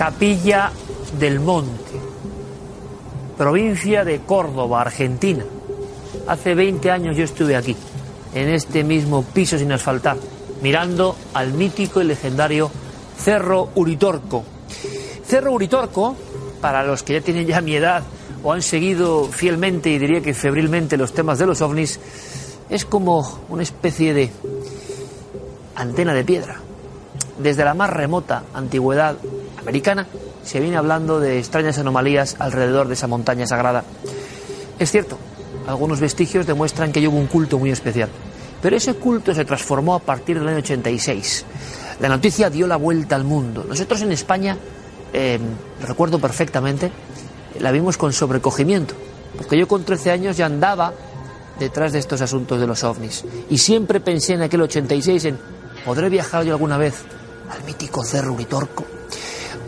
Capilla del Monte, provincia de Córdoba, Argentina. Hace 20 años yo estuve aquí, en este mismo piso sin asfaltar, mirando al mítico y legendario Cerro Uritorco. Cerro Uritorco, para los que ya tienen ya mi edad o han seguido fielmente y diría que febrilmente los temas de los ovnis, es como una especie de antena de piedra. Desde la más remota antigüedad americana se viene hablando de extrañas anomalías alrededor de esa montaña sagrada. Es cierto, algunos vestigios demuestran que hubo un culto muy especial, pero ese culto se transformó a partir del año 86. La noticia dio la vuelta al mundo. Nosotros en España, eh, recuerdo perfectamente, la vimos con sobrecogimiento, porque yo con 13 años ya andaba detrás de estos asuntos de los ovnis. Y siempre pensé en aquel 86 en, ¿podré viajar yo alguna vez al mítico Cerro Uritorco?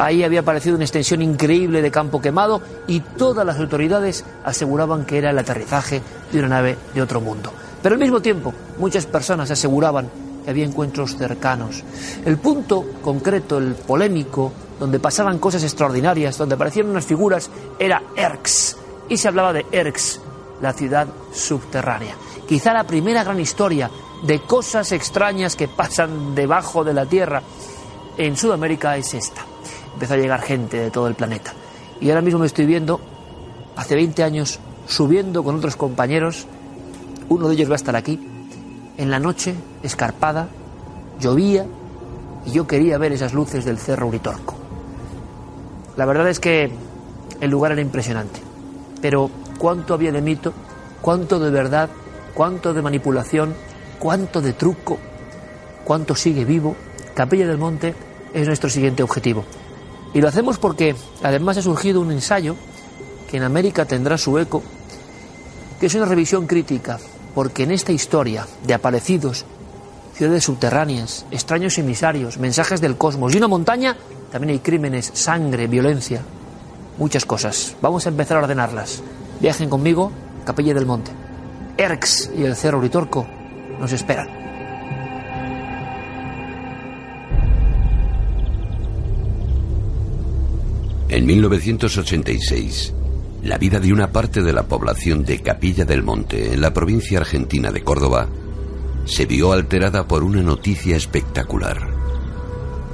Ahí había aparecido una extensión increíble de campo quemado y todas las autoridades aseguraban que era el aterrizaje de una nave de otro mundo. Pero al mismo tiempo, muchas personas aseguraban que había encuentros cercanos. El punto concreto, el polémico, donde pasaban cosas extraordinarias, donde aparecían unas figuras, era Erx. Y se hablaba de Erx, la ciudad subterránea. Quizá la primera gran historia de cosas extrañas que pasan debajo de la Tierra en Sudamérica es esta. Empezó a llegar gente de todo el planeta. Y ahora mismo me estoy viendo, hace 20 años, subiendo con otros compañeros. Uno de ellos va a estar aquí. En la noche, escarpada, llovía y yo quería ver esas luces del Cerro Uritorco. La verdad es que el lugar era impresionante. Pero cuánto había de mito, cuánto de verdad, cuánto de manipulación, cuánto de truco, cuánto sigue vivo. Capilla del Monte es nuestro siguiente objetivo. Y lo hacemos porque además ha surgido un ensayo que en América tendrá su eco, que es una revisión crítica, porque en esta historia de aparecidos, ciudades subterráneas, extraños emisarios, mensajes del cosmos y una montaña, también hay crímenes, sangre, violencia, muchas cosas. Vamos a empezar a ordenarlas. Viajen conmigo, Capilla del Monte. Erx y el Cerro Uritorco nos esperan. En 1986, la vida de una parte de la población de Capilla del Monte, en la provincia argentina de Córdoba, se vio alterada por una noticia espectacular.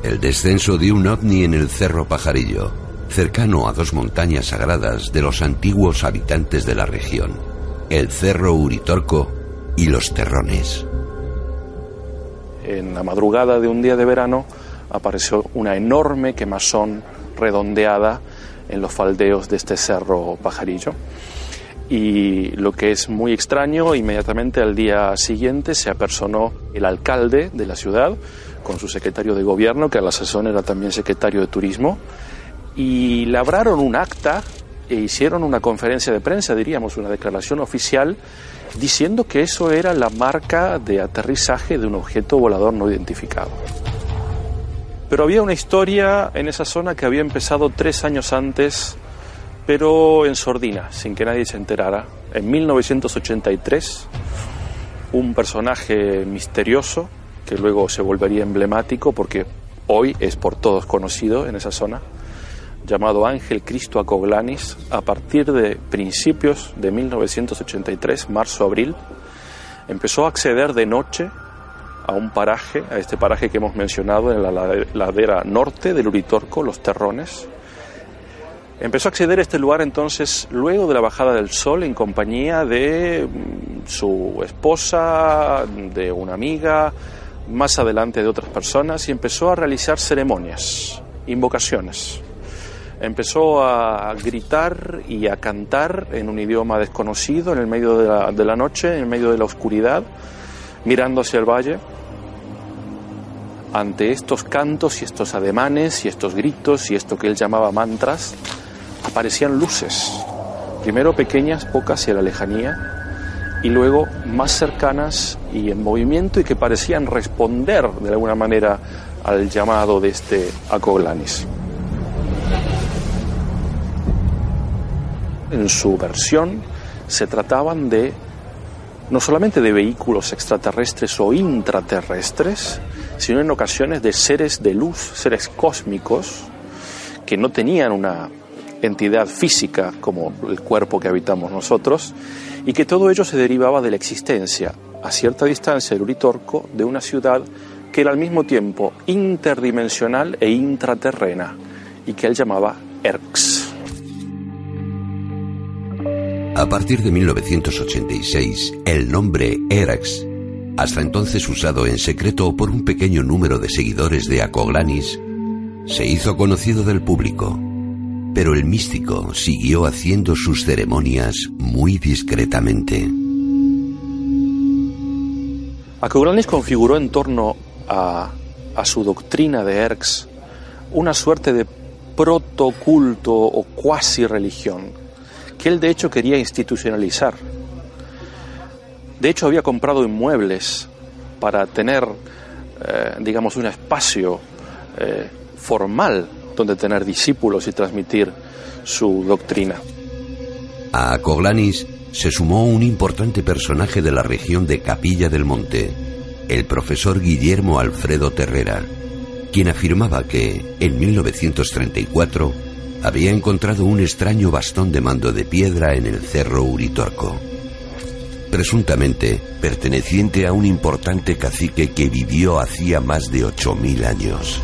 El descenso de un ovni en el Cerro Pajarillo, cercano a dos montañas sagradas de los antiguos habitantes de la región, el Cerro Uritorco y los Terrones. En la madrugada de un día de verano apareció una enorme quemazón redondeada en los faldeos de este cerro pajarillo. Y lo que es muy extraño, inmediatamente al día siguiente se apersonó el alcalde de la ciudad con su secretario de gobierno, que a la sazón era también secretario de turismo, y labraron un acta e hicieron una conferencia de prensa, diríamos, una declaración oficial, diciendo que eso era la marca de aterrizaje de un objeto volador no identificado. Pero había una historia en esa zona que había empezado tres años antes, pero en sordina, sin que nadie se enterara. En 1983, un personaje misterioso, que luego se volvería emblemático porque hoy es por todos conocido en esa zona, llamado Ángel Cristo Acoglanis, a partir de principios de 1983, marzo-abril, empezó a acceder de noche a un paraje, a este paraje que hemos mencionado en la ladera norte del Uritorco, Los Terrones. Empezó a acceder a este lugar entonces luego de la bajada del sol en compañía de mm, su esposa, de una amiga, más adelante de otras personas y empezó a realizar ceremonias, invocaciones. Empezó a gritar y a cantar en un idioma desconocido en el medio de la, noche, en el medio de la oscuridad, mirando hacia el valle. Ante estos cantos y estos ademanes y estos gritos y esto que él llamaba mantras, aparecían luces, primero pequeñas, pocas y a la lejanía, y luego más cercanas y en movimiento y que parecían responder de alguna manera al llamado de este Acoglanis. En su versión se trataban de no solamente de vehículos extraterrestres o intraterrestres, sino en ocasiones de seres de luz, seres cósmicos, que no tenían una entidad física como el cuerpo que habitamos nosotros, y que todo ello se derivaba de la existencia, a cierta distancia del Uritorco, de una ciudad que era al mismo tiempo interdimensional e intraterrena, y que él llamaba Erx. A partir de 1986, el nombre Erx, hasta entonces usado en secreto por un pequeño número de seguidores de Acoglanis, se hizo conocido del público pero el místico siguió haciendo sus ceremonias muy discretamente. Acoglanis configuró en torno a, a su doctrina de Erx una suerte de protoculto o cuasi religión que él de hecho quería institucionalizar. De hecho había comprado inmuebles para tener, eh, digamos, un espacio eh, formal donde tener discípulos y transmitir su doctrina. A Coglanis se sumó un importante personaje de la región de Capilla del Monte, el profesor Guillermo Alfredo Terrera, quien afirmaba que, en 1934, había encontrado un extraño bastón de mando de piedra en el cerro Uritorco, presuntamente perteneciente a un importante cacique que vivió hacía más de 8.000 años.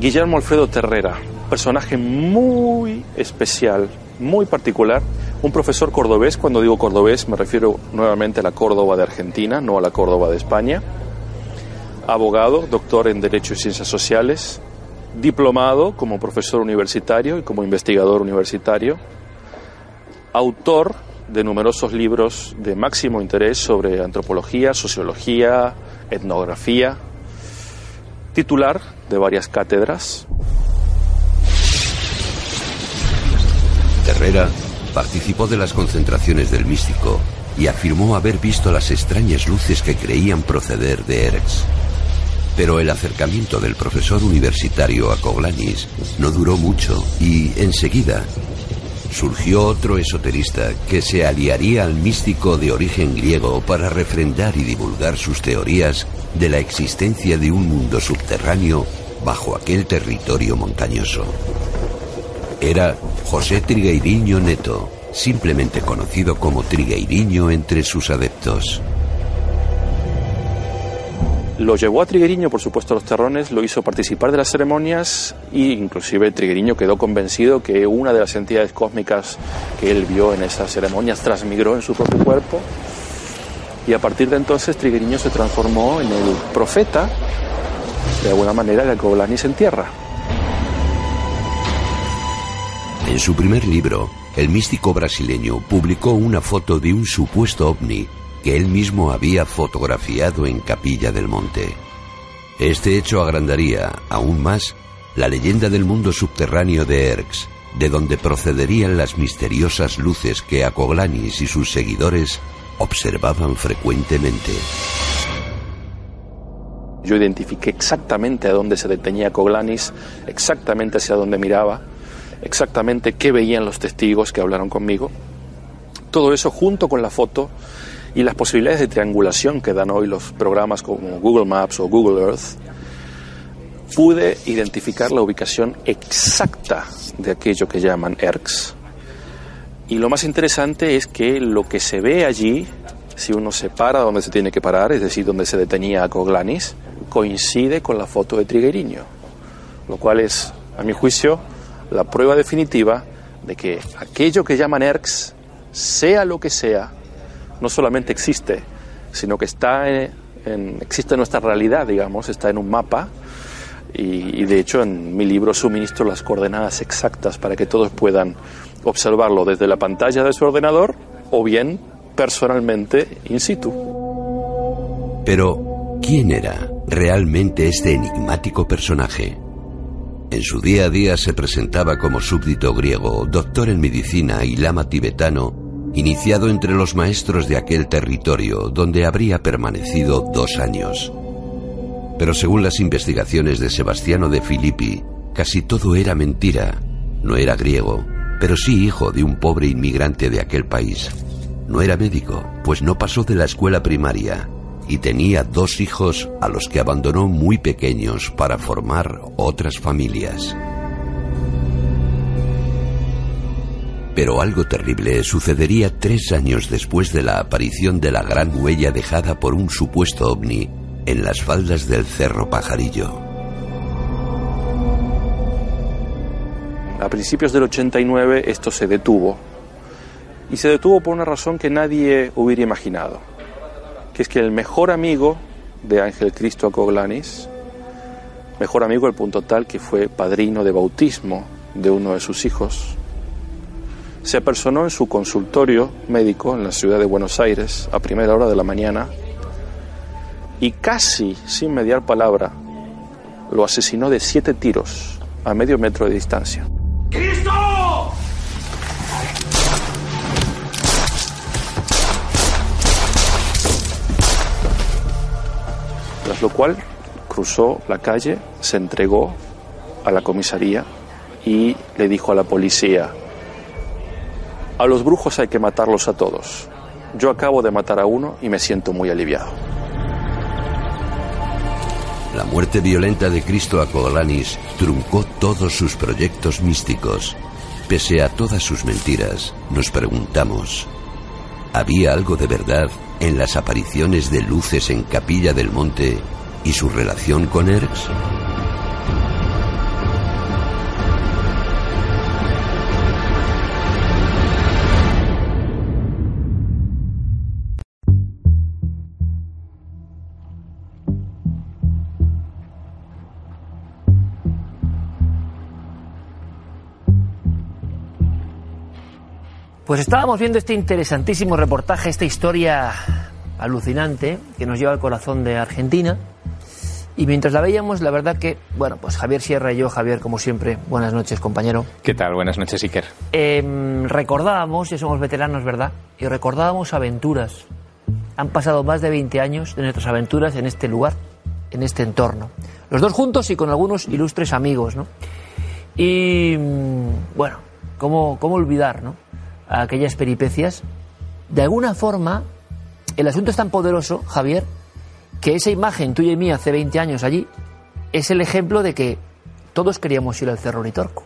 Guillermo Alfredo Terrera, personaje muy especial, muy particular, un profesor cordobés, cuando digo cordobés me refiero nuevamente a la Córdoba de Argentina, no a la Córdoba de España, abogado, doctor en Derecho y Ciencias Sociales, diplomado como profesor universitario y como investigador universitario, autor de numerosos libros de máximo interés sobre antropología, sociología, etnografía, titular de varias cátedras. Herrera participó de las concentraciones del místico y afirmó haber visto las extrañas luces que creían proceder de Erex. Pero el acercamiento del profesor universitario a Coglanis no duró mucho y enseguida surgió otro esoterista que se aliaría al místico de origen griego para refrendar y divulgar sus teorías de la existencia de un mundo subterráneo bajo aquel territorio montañoso. Era José Trigueiriño Neto, simplemente conocido como Trigueiriño entre sus adeptos. Lo llevó a Trigueriño, por supuesto, a los terrones, lo hizo participar de las ceremonias e inclusive Trigueriño quedó convencido que una de las entidades cósmicas que él vio en esas ceremonias transmigró en su propio cuerpo y a partir de entonces Trigueriño se transformó en el profeta, de alguna manera, que Coblanis en tierra. En su primer libro, el místico brasileño publicó una foto de un supuesto ovni que él mismo había fotografiado en Capilla del Monte. Este hecho agrandaría, aún más, la leyenda del mundo subterráneo de Erx, de donde procederían las misteriosas luces que Acoglanis y sus seguidores observaban frecuentemente. Yo identifiqué exactamente a dónde se detenía Acoglanis, exactamente hacia dónde miraba, exactamente qué veían los testigos que hablaron conmigo. Todo eso junto con la foto y las posibilidades de triangulación que dan hoy los programas como Google Maps o Google Earth, pude identificar la ubicación exacta de aquello que llaman ERCs. Y lo más interesante es que lo que se ve allí, si uno se para donde se tiene que parar, es decir, donde se detenía a Coglanis, coincide con la foto de Trigueriño, lo cual es, a mi juicio, la prueba definitiva de que aquello que llaman ERCs, sea lo que sea, no solamente existe, sino que está en, existe en nuestra realidad, digamos, está en un mapa. Y, y, de hecho en mi libro suministro las coordenadas exactas para que todos puedan observarlo desde la pantalla de su ordenador o bien personalmente in situ. Pero, ¿quién era realmente este enigmático personaje? En su día a día se presentaba como súbdito griego, doctor en medicina y lama tibetano, iniciado entre los maestros de aquel territorio donde habría permanecido dos años. Pero según las investigaciones de Sebastiano de Filippi, casi todo era mentira. No era griego, pero sí hijo de un pobre inmigrante de aquel país. No era médico, pues no pasó de la escuela primaria y tenía dos hijos a los que abandonó muy pequeños para formar otras familias. Pero algo terrible sucedería tres años después de la aparición de la gran huella dejada por un supuesto ovni en las faldas del Cerro Pajarillo. A principios del 89 esto se detuvo. Y se detuvo por una razón que nadie hubiera imaginado que es que el mejor amigo de Ángel Cristo Acoglanis, mejor amigo al punto tal que fue padrino de bautismo de uno de sus hijos, se apersonó en su consultorio médico en la ciudad de Buenos Aires a primera hora de la mañana y casi sin mediar palabra lo asesinó de siete tiros a medio metro de distancia. ¡Cristo! lo cual cruzó la calle, se entregó a la comisaría y le dijo a la policía, a los brujos hay que matarlos a todos. Yo acabo de matar a uno y me siento muy aliviado. La muerte violenta de Cristo Acoglanis truncó todos sus proyectos místicos. Pese a todas sus mentiras, nos preguntamos, ¿había algo de verdad en las apariciones de luces en Capilla del Monte y su relación con Erx? Pues estábamos viendo este interesantísimo reportaje, esta historia alucinante que nos lleva al corazón de Argentina. Y mientras la veíamos, la verdad que, bueno, pues Javier Sierra y yo, Javier, como siempre, buenas noches, compañero. ¿Qué tal? Buenas noches, Iker. Em, recordábamos, ya somos veteranos, ¿verdad? Y recordábamos aventuras. Han pasado más de 20 años de nuestras aventuras en este lugar, en este entorno. Los dos juntos y con algunos ilustres amigos, ¿no? Y, mm, bueno, ¿cómo, cómo olvidar, ¿no? Aquellas peripecias, de alguna forma el asunto es tan poderoso, Javier, que esa imagen tuya y mía hace 20 años allí es el ejemplo de que todos queríamos ir al Cerro Ritorco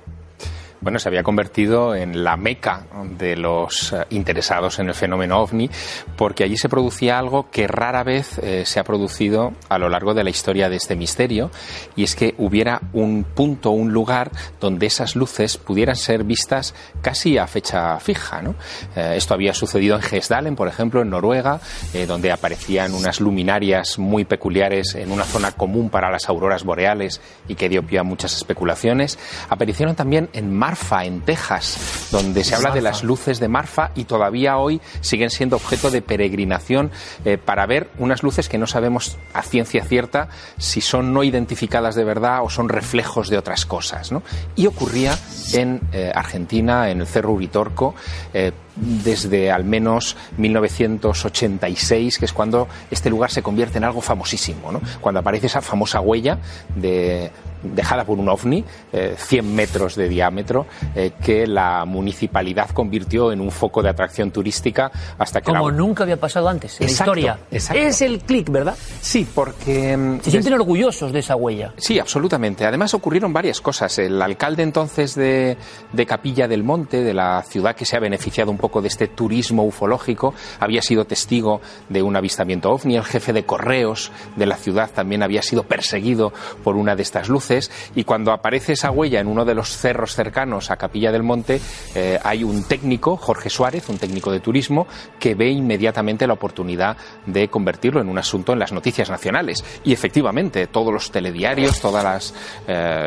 bueno, se había convertido en la meca de los eh, interesados en el fenómeno ovni, porque allí se producía algo que rara vez eh, se ha producido a lo largo de la historia de este misterio, y es que hubiera un punto, un lugar donde esas luces pudieran ser vistas casi a fecha fija. ¿no? Eh, esto había sucedido en Gesdalen, por ejemplo, en Noruega, donde aparecían unas luminarias muy peculiares en una zona común para las auroras boreales y que dio pie a muchas especulaciones. Aparecieron también en Mar Marfa, en Texas, donde se habla de las luces de Marfa y todavía hoy siguen siendo objeto de peregrinación eh, para ver unas luces que no sabemos a ciencia cierta si son no identificadas de verdad o son reflejos de otras cosas. Y ocurría en eh, Argentina, en el Cerro Uritorco, eh, desde al menos 1986, que es cuando este lugar se convierte en algo famosísimo, ¿no? cuando aparece esa famosa huella de, dejada por un ovni, 100 eh, metros de diámetro, eh, que la municipalidad convirtió en un foco de atracción turística hasta que... Como nunca había pasado antes en la historia. Es el clic, ¿verdad? Sí, porque... Mm, Se sienten orgullosos de esa huella. Sí, absolutamente. Además ocurrieron varias cosas. El alcalde entonces de, de Capilla del Monte, de la ciudad que se ha beneficiado un poco de este turismo ufológico, había sido testigo de un avistamiento ovni. El jefe de correos de la ciudad también había sido perseguido por una de estas luces y cuando aparece esa huella en uno de los cerros cercanos a Capilla del Monte, eh, hay un técnico, Jorge Suárez, un técnico de turismo, que ve inmediatamente la oportunidad de convertirlo en un asunto en las noticias nacionales. Y efectivamente, todos los telediarios, todas las, eh,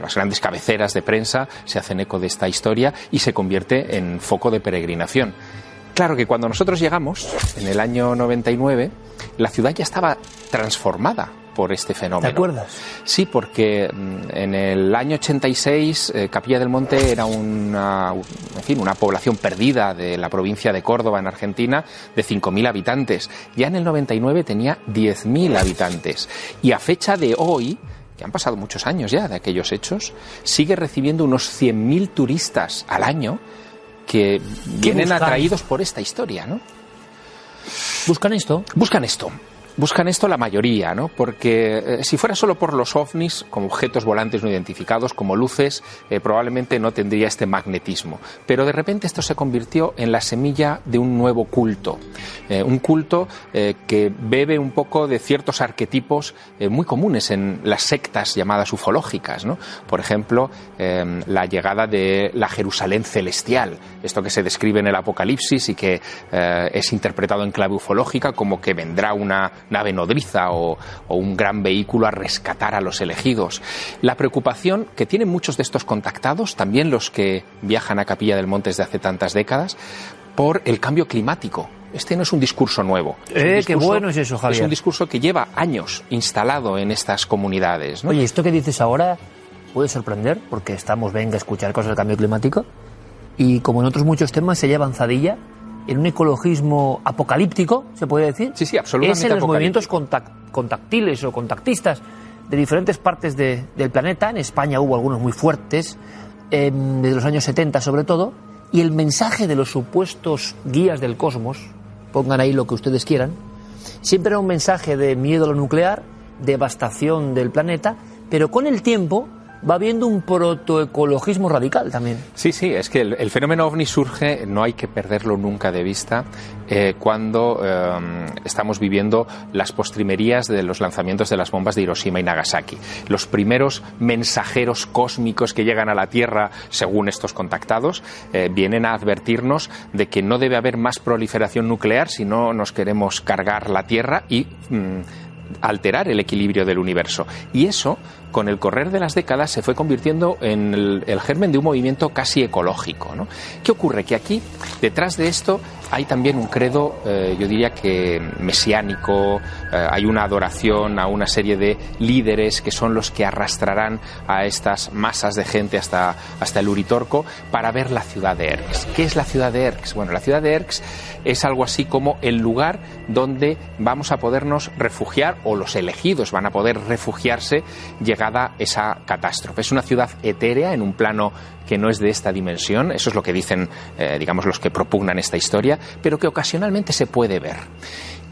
las grandes cabeceras de prensa se hacen eco de esta historia y se convierte en foco de peregrinación. Claro que cuando nosotros llegamos, en el año 99, la ciudad ya estaba transformada por este fenómeno. ¿Te acuerdas? Sí, porque mm, en el año 86 eh, Capilla del Monte era una, en fin, una población perdida de la provincia de Córdoba en Argentina de 5.000 habitantes. Ya en el 99 tenía 10.000 habitantes. Y a fecha de hoy, que han pasado muchos años ya de aquellos hechos, sigue recibiendo unos 100.000 turistas al año que vienen buscan? atraídos por esta historia, ¿no? ¿Buscan esto? Buscan esto. Buscan esto la mayoría, ¿no? Porque eh, si fuera solo por los ovnis, como objetos volantes no identificados, como luces, eh, probablemente no tendría este magnetismo. Pero de repente esto se convirtió en la semilla de un nuevo culto. Eh, un culto que bebe un poco de ciertos arquetipos muy comunes en las sectas llamadas ufológicas, ¿no? Por ejemplo, eh, la llegada de la Jerusalén celestial, esto que se describe en el Apocalipsis y que es interpretado en clave ufológica como que vendrá una nave nodriza o, o un gran vehículo a rescatar a los elegidos. La preocupación que tienen muchos de estos contactados, también los que viajan a Capilla del Monte desde hace tantas décadas, por el cambio climático. Este no es un discurso nuevo. Es un Eh, qué discurso- bueno es eso, Javier. Es un discurso que lleva años instalado en estas comunidades. ¿no? Oye, esto que dices ahora puede sorprender porque estamos, venga, a escuchar cosas del cambio climático y como en otros muchos temas se lleva avanzadilla en un ecologismo apocalíptico, se puede decir. Sí, sí, absolutamente Es en los movimientos apocalíptico. contac- contactiles o contactistas de diferentes partes de- del planeta. En España hubo algunos muy fuertes, em, desde los años 70 sobre todo, y el mensaje de los supuestos guías del cosmos, pongan ahí lo que ustedes quieran, siempre era un mensaje de miedo a lo nuclear, devastación del planeta, pero con el tiempo va habiendo un protoecologismo radical también. Sí, sí, es que el, fenómeno ovni surge, no hay que perderlo nunca de vista, eh, cuando eh, estamos viviendo las postrimerías de los lanzamientos de las bombas de Hiroshima y Nagasaki. Los primeros mensajeros cósmicos que llegan a la Tierra, según estos contactados, eh, vienen a advertirnos de que no debe haber más proliferación nuclear si no nos queremos cargar la Tierra y... mm, alterar el equilibrio del universo. Y eso, con el correr de las décadas, se fue convirtiendo en el, germen de un movimiento casi ecológico. ¿no? ¿Qué ocurre? Que aquí, detrás de esto, hay también un credo, eh, yo diría que mesiánico, eh, hay una adoración a una serie de líderes que son los que arrastrarán a estas masas de gente hasta, hasta el Uritorco para ver la ciudad de Erx. ¿Qué es la ciudad de Erx? Bueno, la ciudad de Erx es algo así como el lugar donde vamos a podernos refugiar o los elegidos van a poder refugiarse esa catástrofe. Es una ciudad etérea en un plano que no es de esta dimensión, eso es lo que dicen, eh, digamos, los que propugnan esta historia, pero que ocasionalmente se puede ver.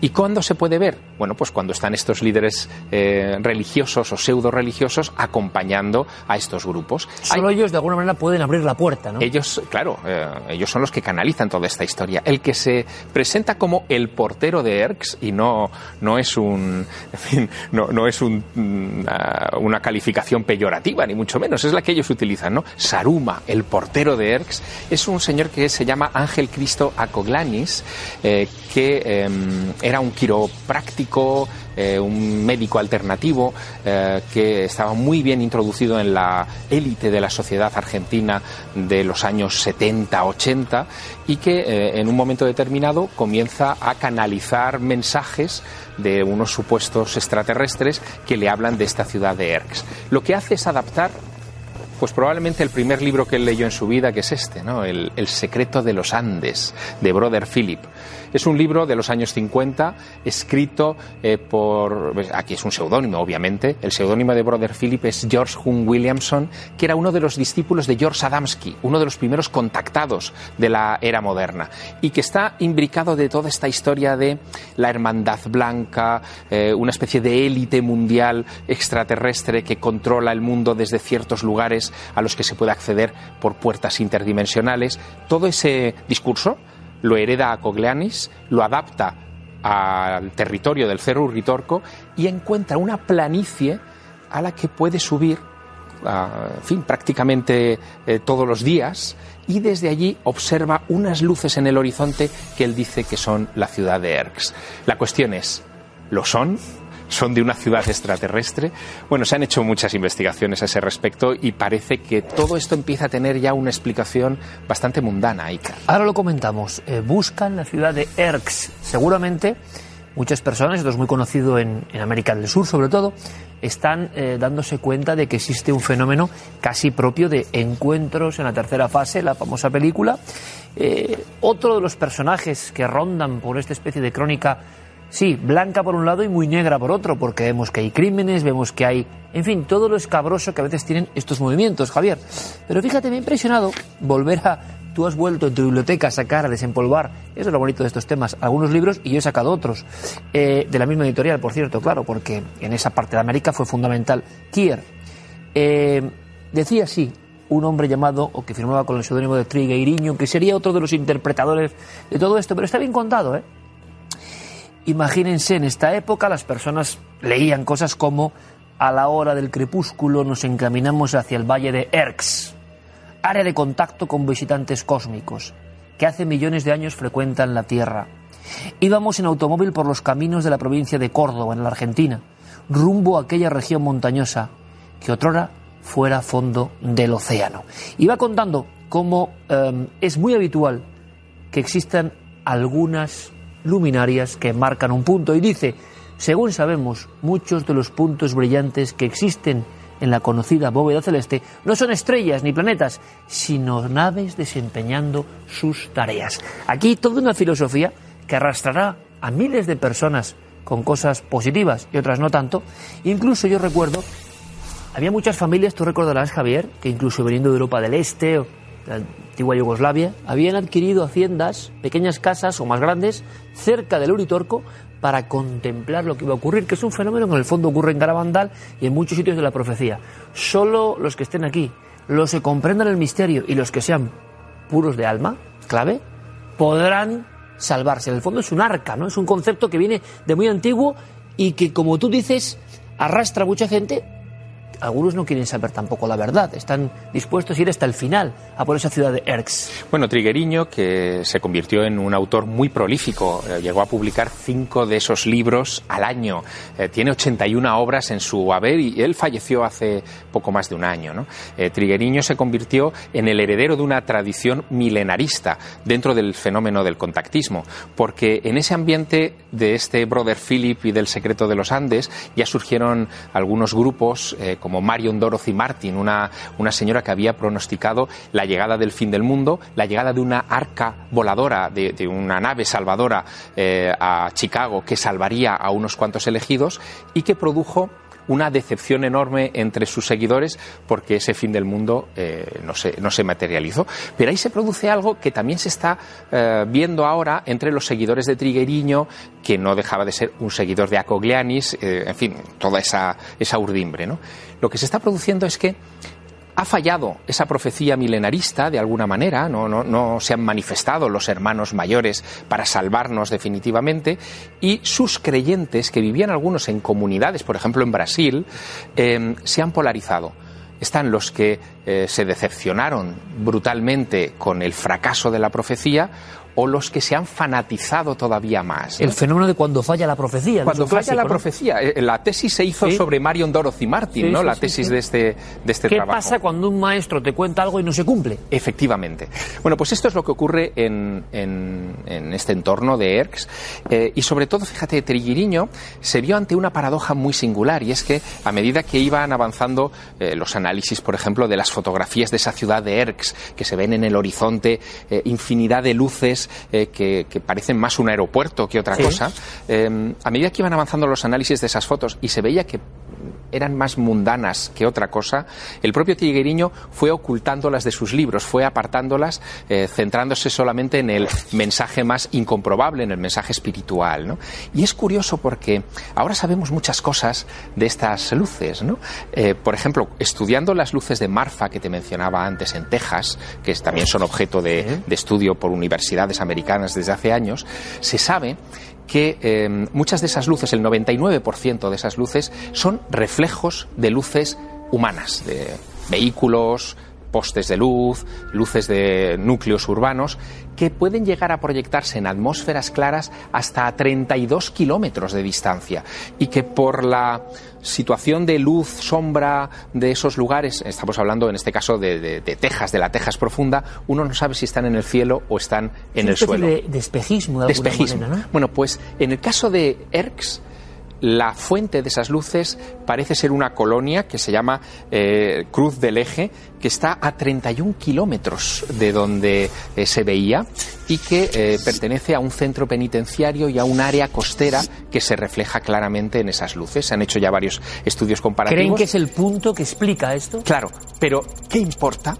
¿Y cuándo se puede ver? Bueno, pues cuando están estos líderes eh, religiosos o pseudo religiosos acompañando a estos grupos. Solo Hay- ellos de alguna manera pueden abrir la puerta, ¿no? ellos, claro, eh, ellos son los que canalizan toda esta historia. El que se presenta como el portero de Erx y no, no es un, en fin, no, no es un, mm, una calificación peyorativa ni mucho menos, es la que ellos utilizan, ¿no? Saruma, el portero de Erx, es un señor que se llama Ángel Cristo Acoglanis, eh, que eh, era un quiropráctico, eh, un médico alternativo eh, que estaba muy bien introducido en la élite de la sociedad argentina de los años 70-80 y que eh, en un momento determinado comienza a canalizar mensajes de unos supuestos extraterrestres que le hablan de esta ciudad de Erx. Lo que hace es adaptar pues probablemente el primer libro que él leyó en su vida, que es este, ¿no? El, secreto de los Andes, de Brother Philip. Es un libro de los años 50, escrito eh, por... pues, Aquí es un seudónimo, obviamente. El seudónimo de Brother Philip es George Hume Williamson, que era uno de los discípulos de George Adamski, uno de los primeros contactados de la era moderna, y que está imbricado de toda esta historia de la hermandad blanca, eh, una especie de élite mundial extraterrestre que controla el mundo desde ciertos lugares a los que se puede acceder por puertas interdimensionales. Todo ese discurso lo hereda a Cogleanis, lo adapta al territorio del Cerro Uritorco y encuentra una planicie a la que puede subir ah, fin, prácticamente eh, todos los días y desde allí observa unas luces en el horizonte que él dice que son la ciudad de Erx. La cuestión es, ¿lo son? Son de una ciudad extraterrestre. Bueno, se han hecho muchas investigaciones a ese respecto y parece que todo esto empieza a tener ya una explicación bastante mundana, Icar. Ahora lo comentamos. Eh, buscan la ciudad de Erx. Seguramente muchas personas, esto es muy conocido en, América del Sur sobre todo, están eh, dándose cuenta de que existe un fenómeno casi propio de encuentros en la tercera fase, la famosa película. Eh, otro de los personajes que rondan por esta especie de crónica Sí, blanca por un lado y muy negra por otro, porque vemos que hay crímenes, vemos que hay, en fin, todo lo escabroso que a veces tienen estos movimientos, Javier. Pero fíjate, me ha impresionado volver a... Tú has vuelto en tu biblioteca a sacar, a desempolvar, eso es lo bonito de estos temas, algunos libros y yo he sacado otros, eh, de la misma editorial, por cierto, claro, porque en esa parte de América fue fundamental. Kier eh, decía así, un hombre llamado, o que firmaba con el seudónimo de Trigueiriño, que sería otro de los interpretadores de todo esto, pero está bien contado, ¿eh? Imagínense, en esta época las personas leían cosas como a la hora del crepúsculo nos encaminamos hacia el valle de Erx, área de contacto con visitantes cósmicos, que hace millones de años frecuentan la Tierra. Íbamos en automóvil por los caminos de la provincia de Córdoba, en la Argentina, rumbo a aquella región montañosa que otrora fuera fondo del océano. Iba contando cómo em, es muy habitual que existan algunas luminarias que marcan un punto y dice, según sabemos, muchos de los puntos brillantes que existen en la conocida bóveda celeste no son estrellas ni planetas, sino naves desempeñando sus tareas. Aquí toda una filosofía que arrastrará a miles de personas con cosas positivas y otras no tanto. Incluso yo recuerdo, había muchas familias, tú recordarás Javier, que incluso veniendo de Europa del Este antigua Yugoslavia, habían adquirido haciendas, pequeñas casas o más grandes, cerca del Uritorco para contemplar lo que iba a ocurrir, que es un fenómeno que en el fondo ocurre en Garabandal y en muchos sitios de la profecía. Solo los que estén aquí, los que comprendan el misterio y los que sean puros de alma, clave, podrán salvarse. En el fondo es un arca, ¿no? Es un concepto que viene de muy antiguo y que, como tú dices, arrastra a mucha gente algunos no quieren saber tampoco la verdad, están dispuestos a ir hasta el final, a por esa ciudad de Erx. Bueno, Trigueriño, que se convirtió en un autor muy prolífico, eh, llegó a publicar cinco de esos libros al año, eh, tiene 81 obras en su haber y él falleció hace poco más de un año. ¿no? Eh, Trigueriño se convirtió en el heredero de una tradición milenarista dentro del fenómeno del contactismo, porque en ese ambiente de este Brother Philip y del secreto de los Andes ya surgieron algunos grupos como Marion Dorothy Martin, una, una señora que había pronosticado la llegada del fin del mundo, la llegada de una arca voladora, de, una nave salvadora eh, a Chicago que salvaría a unos cuantos elegidos y que produjo una decepción enorme entre sus seguidores porque ese fin del mundo eh, no, se, no se materializó. Pero ahí se produce algo que también se está eh, viendo ahora entre los seguidores de Trigueriño, que no dejaba de ser un seguidor de Acoglianis, eh, en fin, toda esa, esa urdimbre. ¿no? Lo que se está produciendo es que ha fallado esa profecía milenarista de alguna manera, no, se han manifestado los hermanos mayores para salvarnos definitivamente, y sus creyentes, que vivían algunos en comunidades, por ejemplo en Brasil, eh, se han polarizado. Están los que eh, se decepcionaron brutalmente con el fracaso de la profecía, o los que se han fanatizado todavía más. El fenómeno de cuando falla la profecía. Cuando falla la profecía. Eh, la tesis se hizo sobre Marion Dorothy Martin, ¿no? la tesis de este, de este trabajo. ¿Qué pasa cuando un maestro te cuenta algo y no se cumple? Efectivamente. Bueno, pues esto es lo que ocurre en, en, este entorno de ERCS. Eh, y sobre todo, fíjate, Triguiriño se vio ante una paradoja muy singular y es que a medida que iban avanzando eh, los análisis, por ejemplo, de las fotografías de esa ciudad de ERCS, que se ven en el horizonte, infinidad de luces, eh, que, parecen más un aeropuerto que otra cosa, eh, a medida que iban avanzando los análisis de esas fotos y se veía que eran más mundanas que otra cosa, el propio Tigueriño fue ocultándolas de sus libros, fue apartándolas, eh, centrándose solamente en el mensaje más incomprobable, en el mensaje espiritual. Y es curioso porque ahora sabemos muchas cosas de estas luces. Eh, por ejemplo, estudiando las luces de Marfa que te mencionaba antes en Texas, que también son objeto de estudio por universidades americanas desde hace años, se sabe que em, muchas de esas luces, el 99% de esas luces, son reflejos de luces humanas, de vehículos, postes de luz, luces de núcleos urbanos, que pueden llegar a proyectarse en atmósferas claras hasta a 32 kilómetros de distancia y que por la situación de luz, sombra de esos lugares, estamos hablando en este caso de, Texas, de la Texas profunda, uno no sabe si están en el cielo o están en el suelo. De, de espejismo, de, alguna Manera, ¿no? Bueno, pues en el caso de Erx, la fuente de esas luces parece ser una colonia que se llama eh, Cruz del Eje, que está a 31 kilómetros de donde eh, se veía y que eh, pertenece a un centro penitenciario y a un área costera que se refleja claramente en esas luces. Se han hecho ya varios estudios comparativos. ¿Creen que es el punto que explica esto? Claro, pero ¿qué importa?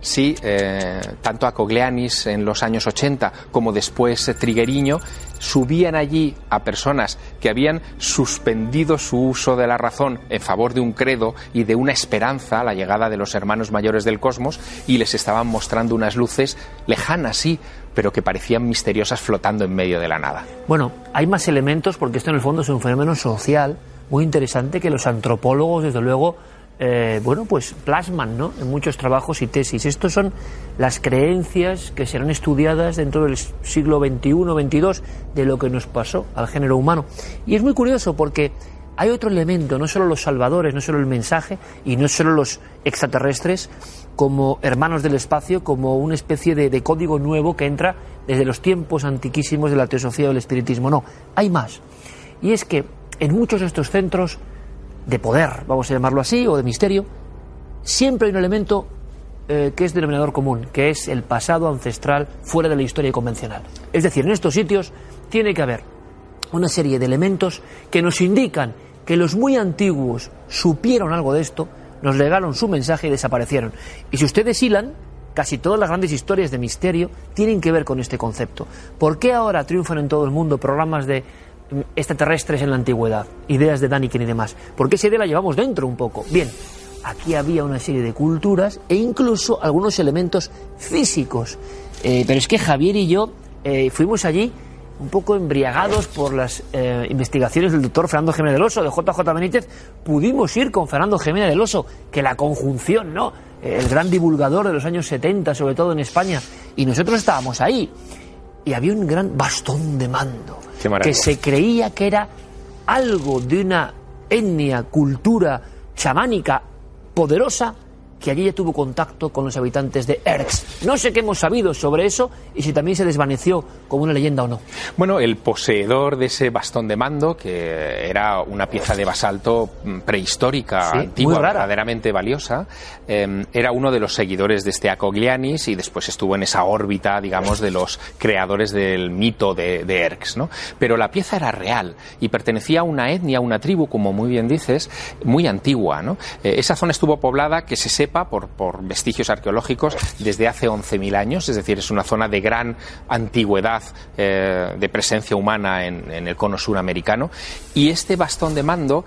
Si eh, tanto a Coglianis en los años 80 como después Trigueriño subían allí a personas que habían suspendido su uso de la razón en favor de un credo y de una esperanza la llegada de los hermanos mayores del cosmos y les estaban mostrando unas luces lejanas, sí, pero que parecían misteriosas flotando en medio de la nada. Bueno, hay más elementos porque esto en el fondo es un fenómeno social muy interesante que los antropólogos, desde luego, eh, bueno, pues plasman ¿no? en muchos trabajos y tesis. Estos son las creencias que serán estudiadas dentro del siglo XXI, XXII, de lo que nos pasó al género humano. Y es muy curioso porque hay otro elemento, no solo los salvadores, no solo el mensaje y no solo los extraterrestres como hermanos del espacio, como una especie de, código nuevo que entra desde los tiempos antiquísimos de la teosofía o del espiritismo. No, hay más. Y es que en muchos de estos centros de poder, vamos a llamarlo así, o de misterio, siempre hay un elemento eh, que es denominador común, que es el pasado ancestral fuera de la historia convencional. Es decir, en estos sitios tiene que haber una serie de elementos que nos indican que los muy antiguos supieron algo de esto, nos legaron su mensaje y desaparecieron. Y si ustedes hilan, casi todas las grandes historias de misterio tienen que ver con este concepto. ¿Por qué ahora triunfan en todo el mundo programas de extraterrestres en la antigüedad, ideas de Daniken y demás, porque esa idea la llevamos dentro un poco. Bien, aquí había una serie de culturas e incluso algunos elementos físicos. Eh, pero es que Javier y yo eh, fuimos allí un poco embriagados por las eh, investigaciones del doctor Fernando Jiménez del Oso, de JJ Benítez, pudimos ir con Fernando Jiménez del Oso, que la conjunción, ¿no? El gran divulgador de los años 70, sobre todo en España, y nosotros estábamos ahí y había un gran bastón de mando que se creía que era algo de una etnia, cultura chamánica poderosa que allí ya tuvo contacto con los habitantes de Erx. No sé qué hemos sabido sobre eso y si también se desvaneció como una leyenda o no. Bueno, el poseedor de ese bastón de mando, que era una pieza de basalto mm, prehistórica, antigua, verdaderamente valiosa, em, era uno de los seguidores de este Acoglianis y después estuvo en esa órbita, digamos, de los creadores del mito de, de Erx. ¿no? Pero la pieza era real y pertenecía a una etnia, a una tribu, como muy bien dices, muy antigua. ¿no? Eh, esa zona estuvo poblada, que se por, vestigios arqueológicos desde hace 11.000 años, es decir, es una zona de gran antigüedad eh, de presencia humana en, en el cono suramericano. Y este bastón de mando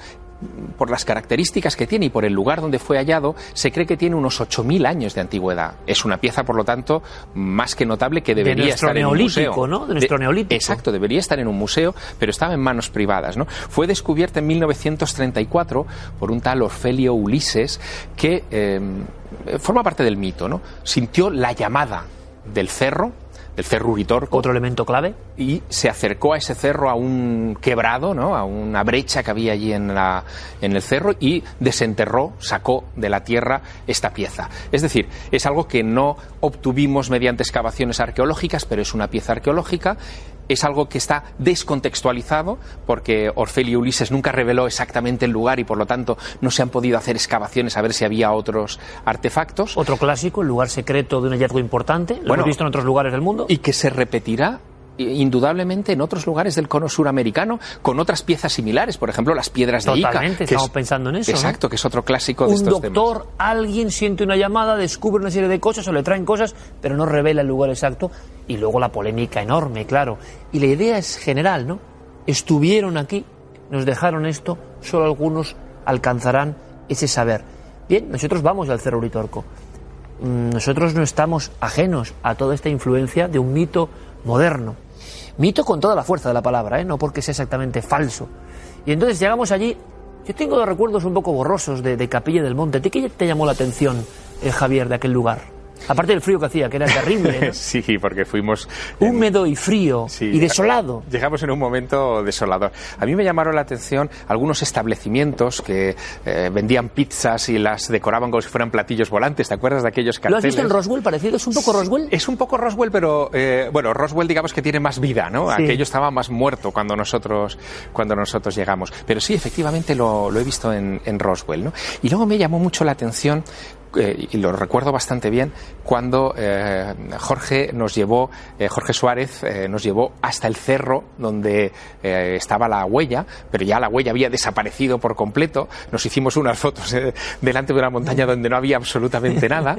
por las características que tiene y por el lugar donde fue hallado, se cree que tiene unos 8.000 años de antigüedad. Es una pieza, por lo tanto, más que notable que debería estar en un museo. ¿no? De nuestro neolítico. Exacto, debería estar en un museo, pero estaba en manos privadas. ¿no? Fue descubierta en 1934 por un tal Orfelio Ulises que eh, forma parte del mito. ¿no? Sintió la llamada del cerro del cerro Uritorco. Otro elemento clave. Y se acercó a ese cerro a un quebrado, ¿no? a una brecha que había allí en, la, en el cerro y desenterró, sacó de la tierra esta pieza. Es decir, es algo que no obtuvimos mediante excavaciones arqueológicas, pero es una pieza arqueológica es algo que está descontextualizado porque Orfelio Ulises nunca reveló exactamente el lugar y por lo tanto no se han podido hacer excavaciones a ver si había otros artefactos. Otro clásico, el lugar secreto de un hallazgo importante, lo hemos visto en otros lugares del mundo. Y que se repetirá indudablemente en otros lugares del cono suramericano con otras piezas similares, por ejemplo las piedras de Ica. estamos pensando en eso. Exacto, que es otro clásico de Un doctor, alguien siente una llamada, descubre una serie de cosas o le traen cosas, pero no revela el lugar exacto y luego la polémica enorme, claro. Y la idea es general, ¿no? Estuvieron aquí, nos dejaron esto, solo algunos alcanzarán ese saber. Bien, nosotros vamos al Cerro Uritorco. Mm, nosotros no estamos ajenos a toda esta influencia de un mito moderno. Mito con toda la fuerza de la palabra, ¿eh? no porque sea exactamente falso. Y entonces llegamos allí. Yo tengo recuerdos un poco borrosos de, Capilla del Monte. ¿Qué te llamó la atención eh, Javier, de aquel lugar? Aparte del frío que hacía, que era terrible. sí, porque fuimos... Húmedo y frío y desolado. Llegamos en un momento desolador. A mí me llamaron la atención algunos establecimientos que eh, vendían pizzas y las decoraban como si fueran platillos volantes. ¿Te acuerdas de aquellos carteles? ¿Lo has visto en Roswell parecido? ¿Es un poco Roswell? Es un poco Roswell, pero eh, bueno, Roswell digamos que tiene más vida, ¿no? Aquello estaba más muerto cuando nosotros, cuando nosotros llegamos. Pero sí, efectivamente lo, lo he visto en, en Roswell, ¿no? Y luego me llamó mucho la atención eh, y lo recuerdo bastante bien, cuando eh, Jorge nos llevó, eh, Jorge Suárez nos llevó hasta el cerro donde estaba la huella, pero ya la huella había desaparecido por completo. Nos hicimos unas fotos delante de una montaña donde no había absolutamente nada.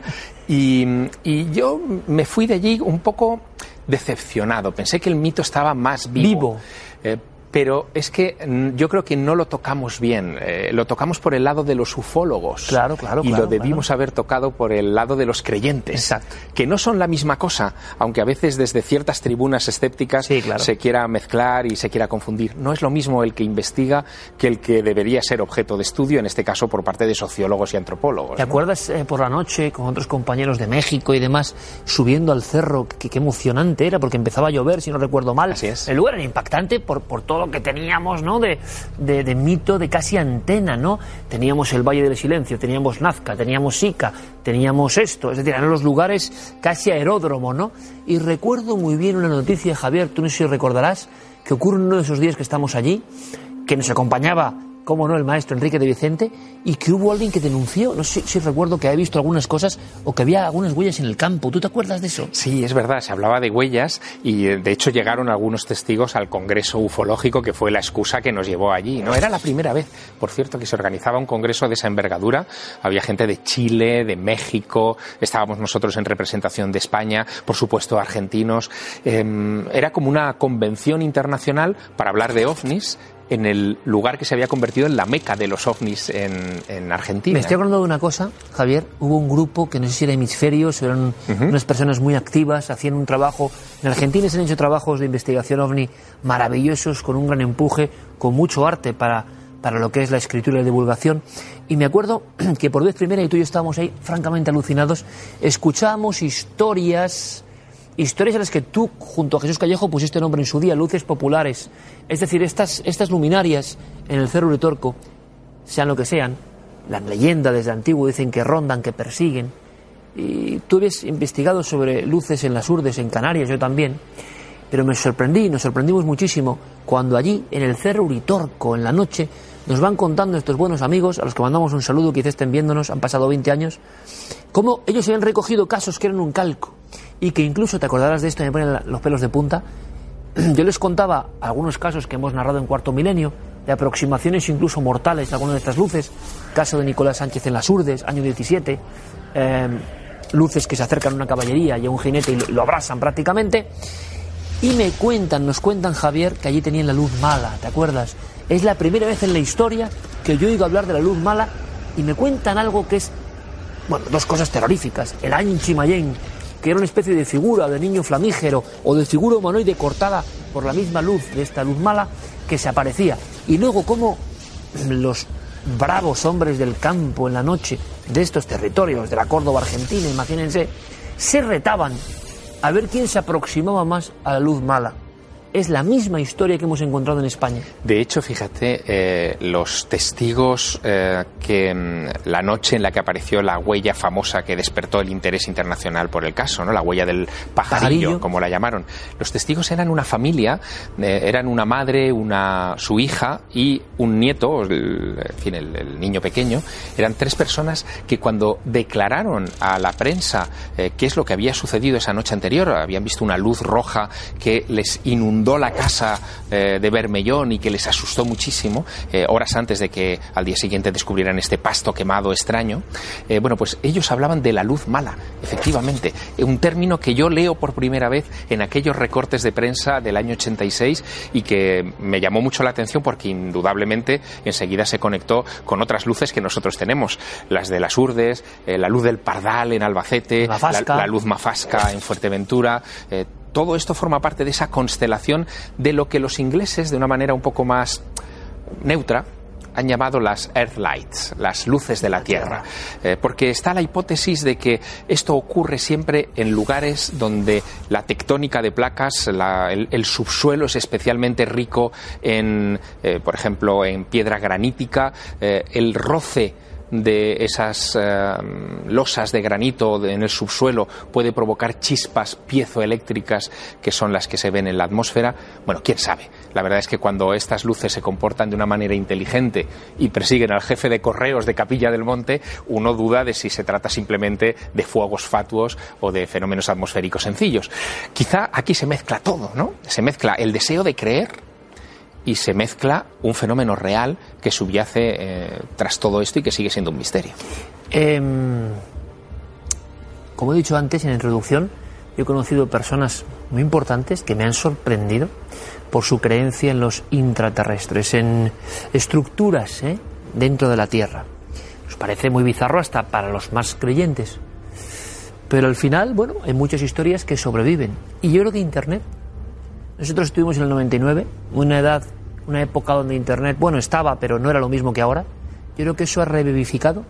Y, y, yo me fui de allí un poco decepcionado. Pensé que el mito estaba más vivo. vivo pero es que mm, yo creo que no lo tocamos bien. Eh, lo tocamos por el lado de los ufólogos. Claro, claro. Y lo debimos haber tocado por el lado de los creyentes. Exacto. Que no son la misma cosa, aunque a veces desde ciertas tribunas escépticas se quiera mezclar y se quiera confundir. No es lo mismo el que investiga que el que debería ser objeto de estudio, en este caso por parte de sociólogos y antropólogos. ¿Te acuerdas eh, por la noche con otros compañeros de México y demás subiendo al cerro? Qué, emocionante era, porque empezaba a llover, si no recuerdo mal. Así es. El lugar era impactante por, por todo que teníamos, ¿no? De, de, mito de casi antena, ¿no? Teníamos el Valle del Silencio, teníamos Nazca, teníamos Sica, teníamos esto, es decir, eran los lugares casi aeródromo, ¿no? Y recuerdo muy bien una noticia, Javier, tú no sé si recordarás, que ocurre en uno de esos días que estamos allí, que nos acompañaba cómo no, el maestro Enrique de Vicente, y que hubo alguien que denunció, no sé si recuerdo que había visto algunas cosas o que había algunas huellas en el campo. ¿Tú te acuerdas de eso? Sí, es verdad, se hablaba de huellas y eh, de hecho llegaron algunos testigos al Congreso Ufológico que fue la excusa que nos llevó allí. No era la primera vez, por cierto, que se organizaba un congreso de esa envergadura. Había gente de Chile, de México, estábamos nosotros en representación de España, por supuesto argentinos. Em, era como una convención internacional para hablar de ovnis en el lugar que se había convertido en la meca de los ovnis en, Argentina. Me estoy acordando de una cosa, Javier. Hubo un grupo que no sé si era hemisferios, eran unas personas muy activas, hacían un trabajo. En Argentina se han hecho trabajos de investigación ovni maravillosos, con un gran empuje, con mucho arte para, para lo que es la escritura y la divulgación. Y me acuerdo que por vez primera, y tú y yo estábamos ahí francamente alucinados, escuchábamos historias historias en las que tú, junto a Jesús Callejo, pusiste nombre en su día, luces populares. Es decir, estas, estas luminarias en el Cerro Torco, sean lo que sean, la leyenda desde antiguo dicen que rondan, que persiguen. Y tú habías investigado sobre luces en las urdes, en Canarias, yo también. Pero me sorprendí, nos sorprendimos muchísimo cuando allí, en el Cerro Uritorco, en la noche, nos van contando estos buenos amigos, a los que mandamos un saludo, quizás estén viéndonos, han pasado 20 años, cómo ellos habían recogido casos que eran un calco y que incluso, te acordarás de esto, me ponen los pelos de punta, yo les contaba algunos casos que hemos narrado en Cuarto Milenio, de aproximaciones incluso mortales de algunas de estas luces, caso de Nicolás Sánchez en las Urdes, año 17, em, luces que se acercan a una caballería y a un jinete y lo, abrasan prácticamente, y me cuentan, nos cuentan Javier, que allí tenían la luz mala, ¿te acuerdas? Es la primera vez en la historia que yo oigo hablar de la luz mala y me cuentan algo que es, bueno, dos cosas terroríficas. El Ain Chimayén, que era una especie de figura de niño flamígero o de figura humanoide cortada por la misma luz de esta luz mala que se aparecía. Y luego cómo los bravos hombres del campo en la noche de estos territorios, de la Córdoba argentina, imagínense, se retaban a ver quién se aproximaba más a la luz mala es la misma historia que hemos encontrado en España. De hecho, fíjate, eh, los testigos eh, que mm, la noche en la que apareció la huella famosa que despertó el interés internacional por el caso, ¿no? la huella del pajarillo, como la llamaron, los testigos eran una familia, eh, eran una madre, una su hija y un nieto, el, en fin, el, niño pequeño, eran tres personas que cuando declararon a la prensa qué es lo que había sucedido esa noche anterior, habían visto una luz roja que les inundó la casa eh, de Bermellón y que les asustó muchísimo, eh, horas antes de que al día siguiente descubrieran este pasto quemado extraño, eh, bueno, pues ellos hablaban de la luz mala, efectivamente, un término que yo leo por primera vez en aquellos recortes de prensa del año 86 y que me llamó mucho la atención porque indudablemente enseguida se conectó con otras luces que nosotros tenemos, las de las Urdes, la luz del Pardal en Albacete, la, luz Mafasca en Fuerteventura, todo esto forma parte de esa constelación de lo que los ingleses, de una manera un poco más neutra, han llamado las Earth Lights, las luces de la Tierra, eh, porque está la hipótesis de que esto ocurre siempre en lugares donde la tectónica de placas, el, subsuelo es especialmente rico en, eh, por ejemplo, en piedra granítica, eh, el roce de esas eh, losas de granito en el subsuelo puede provocar chispas piezoeléctricas que son las que se ven en la atmósfera. Bueno, quién sabe. La verdad es que cuando estas luces se comportan de una manera inteligente y persiguen al jefe de correos de Capilla del Monte, uno duda de si se trata simplemente de fuegos fatuos o de fenómenos atmosféricos sencillos. Quizá aquí se mezcla todo, ¿no? Se mezcla el deseo de creer y se mezcla un fenómeno real que subyace eh, tras todo esto y que sigue siendo un misterio. Em, como he dicho antes en la introducción, yo he conocido personas muy importantes que me han sorprendido por su creencia en los intraterrestres, en estructuras ¿eh? dentro de la Tierra. Nos parece muy bizarro hasta para los más creyentes. Pero al final, bueno, hay muchas historias que sobreviven. Y yo creo que Internet nosotros estuvimos en el 99, una edad, una época donde Internet, bueno, estaba, pero no era lo mismo que ahora. Yo creo que eso ha revivificado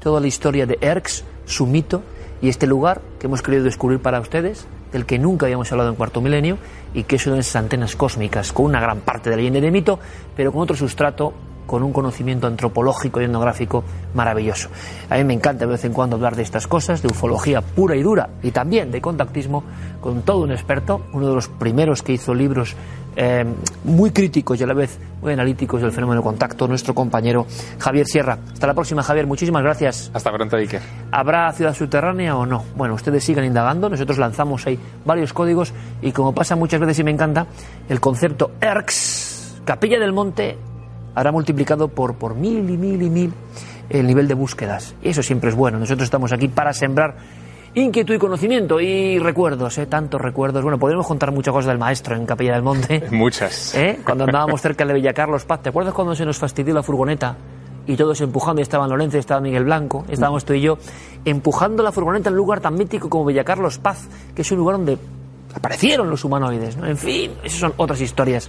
toda la historia de Erx, su mito y este lugar que hemos querido descubrir para ustedes, del que nunca habíamos hablado en cuarto milenio y que es una de esas antenas cósmicas con una gran parte de leyenda de mito, pero con otro sustrato con un conocimiento antropológico y etnográfico maravilloso. A mí me encanta de vez en cuando hablar de estas cosas, de ufología pura y dura y también de contactismo con todo un experto, uno de los primeros que hizo libros eh, muy críticos y a la vez muy analíticos del fenómeno de contacto, nuestro compañero Javier Sierra. Hasta la próxima, Javier. Muchísimas gracias. Hasta pronto, Iker. ¿Habrá ciudad subterránea o no? Bueno, ustedes sigan indagando. Nosotros lanzamos ahí varios códigos y como pasa muchas veces y me encanta, el concepto ERX, Capilla del Monte, habrá multiplicado por, por mil y mil y mil el nivel de búsquedas. Y eso siempre es bueno. Nosotros estamos aquí para sembrar inquietud y conocimiento y recuerdos, ¿eh? tantos recuerdos. Bueno, podríamos contar muchas cosas del maestro en Capilla del Monte. Muchas. ¿Eh? Cuando andábamos cerca de Villa Carlos Paz, ¿te acuerdas cuando se nos fastidió la furgoneta? Y todos empujando, y estaban Lorenzo, y estaba Miguel Blanco, estábamos tú y yo, empujando la furgoneta en un lugar tan mítico como Villa Carlos Paz, que es un lugar donde aparecieron los humanoides. ¿no? En fin, esas son otras historias.